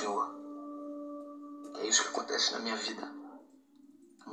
Senhor. É isso que acontece na minha vida.